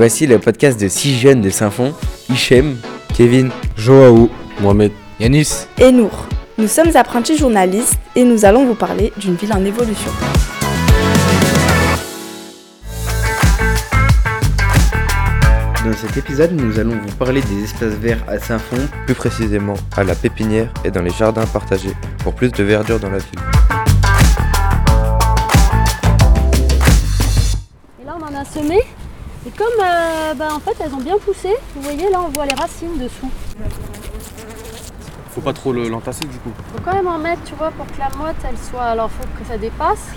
Voici le podcast de six jeunes de Saint-Fond, Hichem, Kevin, Joao, Mohamed, Yanis et Nour. Nous sommes apprentis journalistes et nous allons vous parler d'une ville en évolution. Dans cet épisode, nous allons vous parler des espaces verts à Saint-Fond, plus précisément à la pépinière et dans les jardins partagés, pour plus de verdure dans la ville. Et là, on en a semé. Et comme euh, bah, en fait elles ont bien poussé, vous voyez là on voit les racines dessous. Faut pas trop l'entasser du coup. Faut quand même en mettre, tu vois, pour que la motte elle soit. Alors faut que ça dépasse.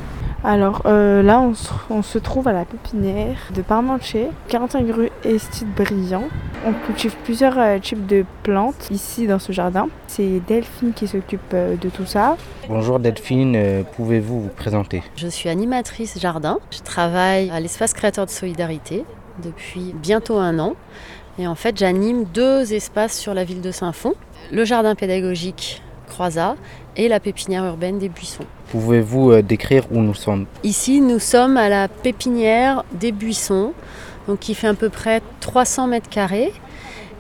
Alors euh, là, on se, trouve à la pépinière de Parmentier, 45 rue Estide Brillant. On cultive plusieurs euh, types de plantes ici dans ce jardin. C'est Delphine qui s'occupe euh, de tout ça. Bonjour Delphine, pouvez-vous vous présenter? Je suis animatrice jardin. Je travaille à l'espace créateur de solidarité depuis bientôt un an. Et en fait, j'anime deux espaces sur la ville de Saint-Fond. Le jardin pédagogique Et la pépinière urbaine des Buissons. Pouvez-vous euh, décrire où nous sommes? Ici, nous sommes à la pépinière des Buissons, donc qui fait à peu près 300 mètres carrés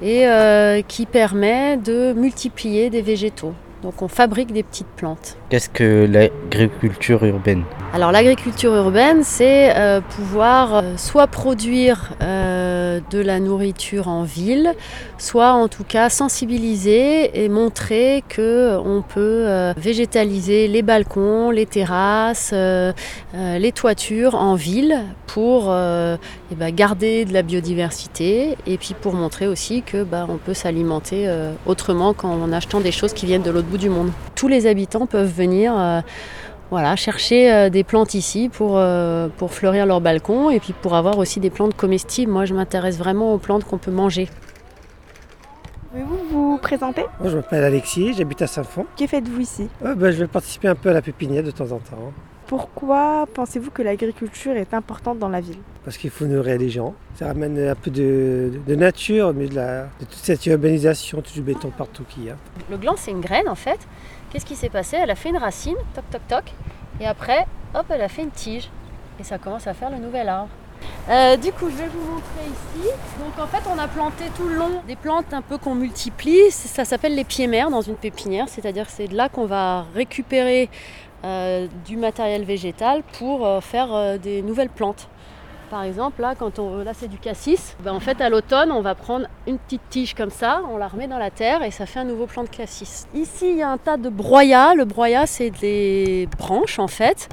et euh, qui permet de multiplier des végétaux. Donc on fabrique des petites plantes. Qu'est-ce que l'agriculture urbaine? Alors l'agriculture urbaine, c'est euh, pouvoir euh, soit produire euh, de la nourriture en ville, soit en tout cas sensibiliser et montrer que on peut végétaliser les balcons, les terrasses, les toitures en ville pour eh ben, garder de la biodiversité et puis pour montrer aussi que bah, on peut s'alimenter autrement qu'en achetant des choses qui viennent de l'autre du monde. Tous les habitants peuvent venir voilà, chercher euh, des plantes ici pour, euh, pour fleurir leur balcon et puis pour avoir aussi des plantes comestibles. Moi, je m'intéresse vraiment aux plantes qu'on peut manger. Pouvez-vous vous présenter? Moi, je m'appelle Alexis, j'habite à Saint-Fond. Que faites-vous ici? Ben, Je vais participer un peu à la pépinière de temps en temps. Pourquoi pensez-vous que l'agriculture est importante dans la ville Parce qu'il faut nourrir les gens. Ça ramène un peu de, nature, mais de, la, de, toute cette urbanisation, tout du béton partout qu'il y a. Le gland, c'est une graine en fait. Qu'est-ce qui s'est passé? Elle a fait une racine, toc toc toc, et après, hop, elle a fait une tige. Et ça commence à faire le nouvel arbre. Euh, du coup, je vais vous montrer ici. Donc en fait, on a planté tout le long des plantes un peu qu'on multiplie. Ça s'appelle les pieds mères dans une pépinière, c'est-à-dire c'est de là qu'on va récupérer du matériel végétal pour euh, faire euh, des nouvelles plantes. Par exemple, là, quand on, là c'est du cassis. Ben, en fait, à l'automne, on va prendre une petite tige comme ça, on la remet dans la terre et ça fait un nouveau plant de cassis. Ici, il y a un tas de broyats. Le broyat, c'est des branches en fait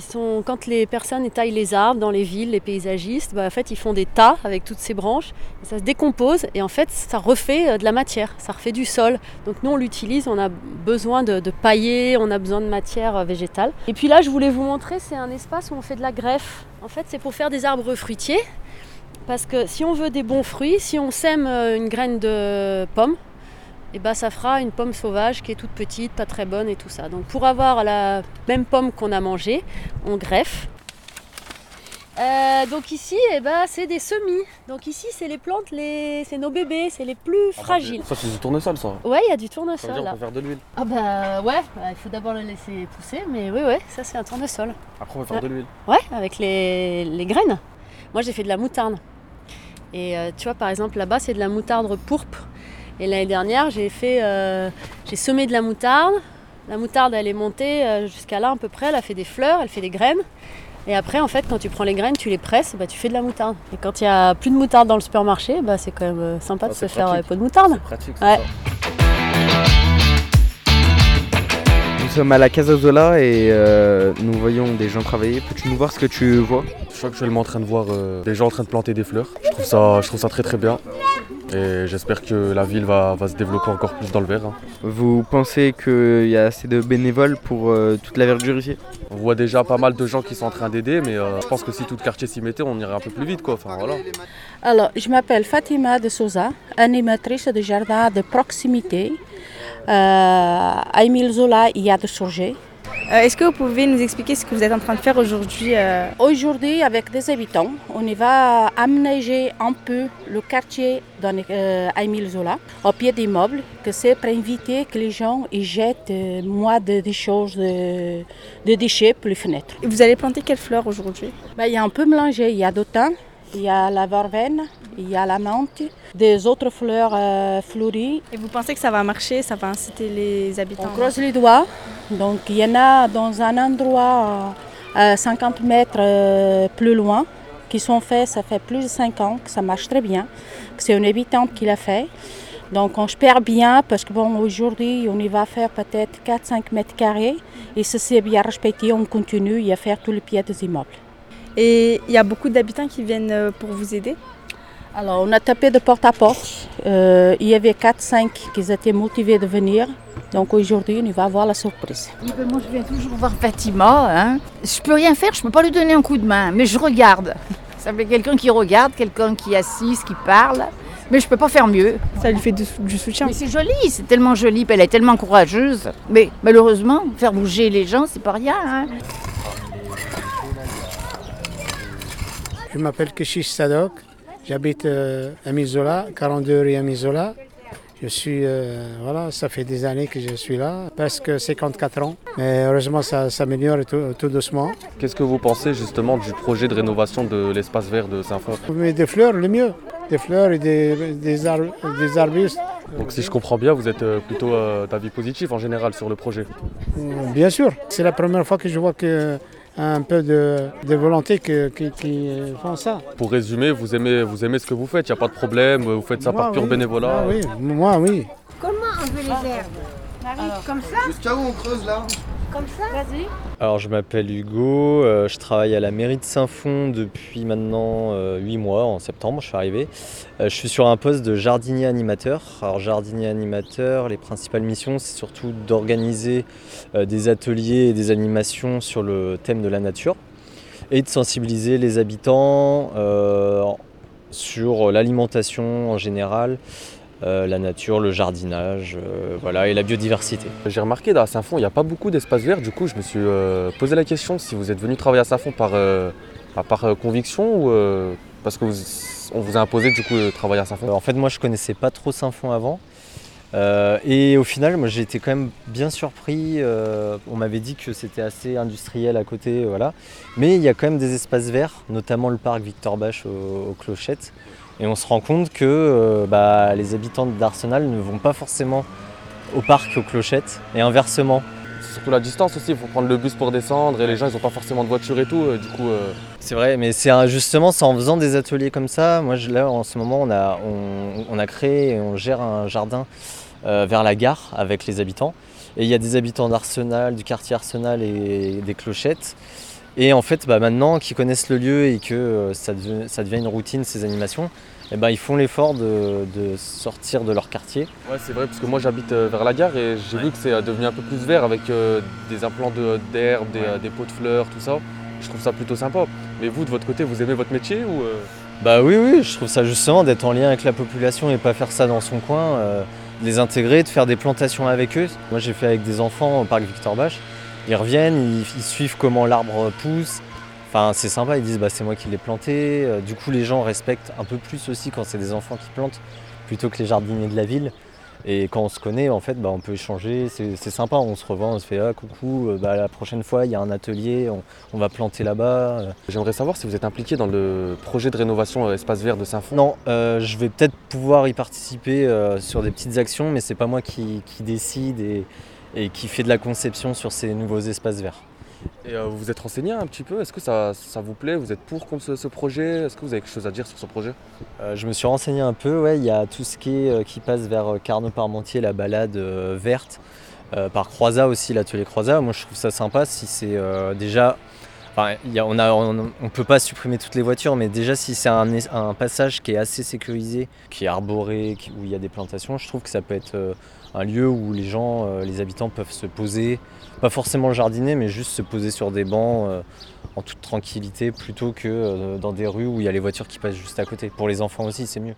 sont, quand les personnes étaillent les arbres dans les villes, les paysagistes, bah, en fait, ils font des tas avec toutes ces branches, ça se décompose et en fait, ça refait euh, de la matière, ça refait du sol. Donc nous, on l'utilise, on a besoin de, pailler, on a besoin de matière euh, végétale. Et puis là, je voulais vous montrer, c'est un espace où on fait de la greffe. En fait, c'est pour faire des arbres fruitiers. Parce que si on veut des bons fruits, si on sème euh, une graine de pomme, et bah, ça fera une pomme sauvage qui est toute petite, pas très bonne et tout ça. Donc pour avoir la même pomme qu'on a mangée, on greffe. Euh, donc ici, eh ben, c'est des semis. Donc ici, c'est les plantes, les... c'est nos bébés, c'est les plus ah, fragiles. Ça, c'est du tournesol, ça Ouais, il y a du tournesol. Ça veut dire on peut faire de l'huile. Ah bah ouais, bah, il faut d'abord le laisser pousser, mais oui, ouais, ça c'est un tournesol. Après, on va faire de l'huile. Ouais, avec les, les graines. Moi, j'ai fait de la moutarde. Et euh, tu vois, par exemple, là-bas, c'est de la moutarde pourpre. Et l'année dernière, j'ai fait, euh, j'ai semé de la moutarde. La moutarde, elle est montée euh, jusqu'à là à peu près. Elle a fait des fleurs, elle fait des graines. Et après, en fait, quand tu prends les graines, tu les presses, bah, tu fais de la moutarde. Et quand il n'y a plus de moutarde dans le supermarché, bah, c'est quand même euh, sympa de ah, se faire un peu de moutarde. C'est pratique, ouais. Nous sommes à la Casa Zola et nous voyons des gens travailler. Peux-tu nous voir ce que tu vois? Je suis actuellement en train de voir des gens en train de planter des fleurs. Je trouve ça, je trouve ça très très bien. Et j'espère que la ville va, se développer encore plus dans le vert. Hein. Vous pensez qu'il y a assez de bénévoles pour euh, toute la verdure ici? On voit déjà pas mal de gens qui sont en train d'aider, mais euh, je pense que si tout le quartier s'y mettait, on irait un peu plus vite. Quoi. Enfin, voilà. Alors, je m'appelle Fatima de Souza, animatrice de jardin de proximité. Euh, à Emile Zola, il y a de Surgé. Euh, est-ce que vous pouvez nous expliquer ce que vous êtes en train de faire aujourd'hui euh? Aujourd'hui, avec des habitants, on va aménager un peu le quartier dans, euh, Zola, au pied des meubles, que c'est pour éviter que les gens y jettent moins de, choses, de, déchets pour les fenêtres. Et vous allez planter quelles fleurs aujourd'hui? Ben, Il y a un peu mélangé. Il y a d'automne, il y a la verveine, il y a la menthe, des autres fleurs euh, fleuries. Et vous pensez que ça va marcher, ça va inciter les habitants? On croise les doigts. Donc il y en a dans un endroit à 50 mètres euh, plus loin qui sont faits, ça fait plus de 5 ans que ça marche très bien. C'est une habitante qui l'a fait. Donc on espère bien parce que bon aujourd'hui on y va faire peut-être 4-5 mètres carrés et si c'est bien respecté on continue à faire tout le pied des immeubles. Et il y a beaucoup d'habitants qui viennent euh, pour vous aider? Alors on a tapé de porte à porte. Euh, il y avait 4-5 qui étaient motivés de venir. Donc aujourd'hui on va avoir la surprise. Oui, ben moi je viens toujours voir Fatima. Hein. Je peux rien faire, je peux pas lui donner un coup de main, mais je regarde. Ça fait quelqu'un qui regarde, quelqu'un qui assiste, qui parle. Mais je peux pas faire mieux. Ça lui fait du, du soutien. Mais c'est joli, c'est tellement joli, elle est tellement courageuse. Mais malheureusement, faire bouger les gens, c'est pas rien. Hein. Je m'appelle Keshish Sadok. J'habite euh, à Mizola, 42 rue à Mizola. Je suis, euh, voilà, ça fait des années que je suis là, presque 54 ans. Mais heureusement, ça s'améliore tout, tout doucement. Qu'est-ce que vous pensez justement du projet de rénovation de l'espace vert de Saint-Fond Mais des fleurs, le mieux. Des fleurs et des, des, ar- des arbustes. Donc si je comprends bien, vous êtes euh, plutôt euh, d'avis positif en général sur le projet? Bien sûr, c'est la première fois que je vois que un peu de, de volonté que- qui, qui font ça. Pour résumer, vous aimez, vous aimez ce que vous faites, il n'y a pas de problème, vous faites ça Moi, par pur oui. bénévolat. Ah oui, moi oui. Comment on veut les herbes Comme ça? Jusqu'à où on creuse là? Comme ça Vas-y. Alors je m'appelle Hugo, euh, je travaille à la mairie de Saint-Fond depuis maintenant 8 mois, en septembre je suis arrivé. Euh, je suis sur un poste de jardinier animateur. Alors jardinier animateur, les principales missions c'est surtout d'organiser euh, des ateliers et des animations sur le thème de la nature et de sensibiliser les habitants euh, sur l'alimentation en général, euh, la nature, le jardinage, euh, voilà, et la biodiversité. J'ai remarqué à Saint-Fond, il n'y a pas beaucoup d'espaces verts. Du coup, je me suis euh, posé la question si vous êtes venu travailler à Saint-Fond par, par, conviction ou parce que vous, on vous a imposé du coup de travailler à Saint-Fond? En fait, moi, je connaissais pas trop Saint-Fond avant. Et au final, moi, j'ai été quand même bien surpris. On m'avait dit que c'était assez industriel à côté, voilà. Mais il y a quand même des espaces verts, notamment le parc Victor Bache aux, aux Clochettes. Et on se rend compte que euh, bah, les habitants d'Arsenal ne vont pas forcément au parc aux Clochettes et inversement. C'est surtout la distance aussi, il faut prendre le bus pour descendre et les gens ils n'ont pas forcément de voiture et tout. euh, du coup, euh, C'est vrai, mais c'est justement c'est en faisant des ateliers comme ça. Moi, je- là, en ce moment, on a, on, on a créé et on gère un jardin euh, vers la gare avec les habitants. Et il y a des habitants d'Arsenal, du quartier Arsenal et des clochettes. Et en fait, bah, maintenant qu'ils connaissent le lieu et que euh, ça, devient, ça devient une routine, ces animations, eh ben, ils font l'effort de, de sortir de leur quartier. Ouais, c'est vrai, parce que moi j'habite euh, vers la gare et j'ai vu que c'est euh, devenu un peu plus vert avec euh, des implants de- d'herbe, des, euh, des pots de fleurs, tout ça. Je trouve ça plutôt sympa. Mais vous, de votre côté, vous aimez votre métier ou Bah oui, oui, je trouve ça justement d'être en lien avec la population et pas faire ça dans son coin, de les intégrer, de faire des plantations avec eux. Moi j'ai fait avec des enfants au parc Victor Bache. Ils reviennent, ils, ils suivent comment l'arbre pousse. Enfin c'est sympa, ils disent bah c'est moi qui l'ai planté. Euh, Du coup les gens respectent un peu plus aussi quand c'est des enfants qui plantent plutôt que les jardiniers de la ville. Et quand on se connaît, en fait, bah, on peut échanger, c'est sympa, on se revoit, on se fait ah coucou, euh, bah, la prochaine fois il y a un atelier, on, on va planter là-bas. euh. J'aimerais savoir si vous êtes impliqué dans le projet de rénovation euh, espace vert de Saint-Fond. Non, euh, je vais peut-être pouvoir y participer euh, sur des petites actions, mais c'est pas moi qui, qui décide et, et qui fait de la conception sur ces nouveaux espaces verts. Et euh, vous vous êtes renseigné un petit peu Est-ce que ça, vous plaît Vous êtes pour contre ce, projet Est-ce que vous avez quelque chose à dire sur ce projet? Euh, je me suis renseigné un peu, ouais, il y a tout ce qui, est, euh, qui passe vers Carnot-Parmentier, la balade verte, par Croisat aussi, l'atelier Croisat. Moi je trouve ça sympa si c'est déjà. On ne peut pas supprimer toutes les voitures, mais déjà si c'est un, passage qui est assez sécurisé, qui est arboré, où il y a des plantations, je trouve que ça peut être euh, un lieu où les gens, euh, les habitants peuvent se poser, pas forcément jardiner, mais juste se poser sur des bancs euh, en toute tranquillité, plutôt que dans des rues où il y a les voitures qui passent juste à côté. Pour les enfants aussi, c'est mieux.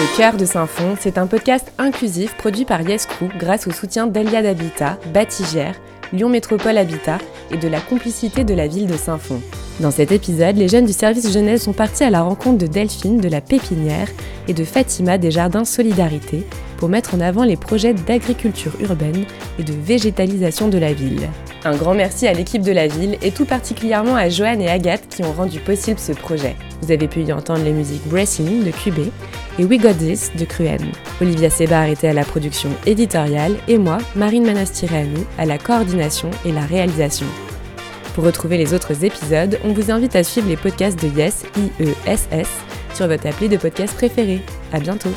Le cœur de Saint-Fond, c'est un podcast inclusif produit par Yes Crew grâce au soutien d'Eliade Habitat, Batigère, Lyon Métropole Habitat et de la complicité de la ville de Saint-Fond. Dans cet épisode, les jeunes du service jeunesse sont partis à la rencontre de Delphine de la Pépinière et de Fatima des Jardins Solidarité pour mettre en avant les projets d'agriculture urbaine et de végétalisation de la ville. Un grand merci à l'équipe de la ville et tout particulièrement à Joanne et Agathe qui ont rendu possible ce projet. Vous avez pu y entendre les musiques Bracing de QB et We Got This de Cruen. Olivia Sebar était à la production éditoriale et moi, Marine Manastireanu, à la coordination et la réalisation. Pour retrouver les autres épisodes, on vous invite à suivre les podcasts de Yes, I-E-S-S, sur votre appli de podcast préféré. À bientôt!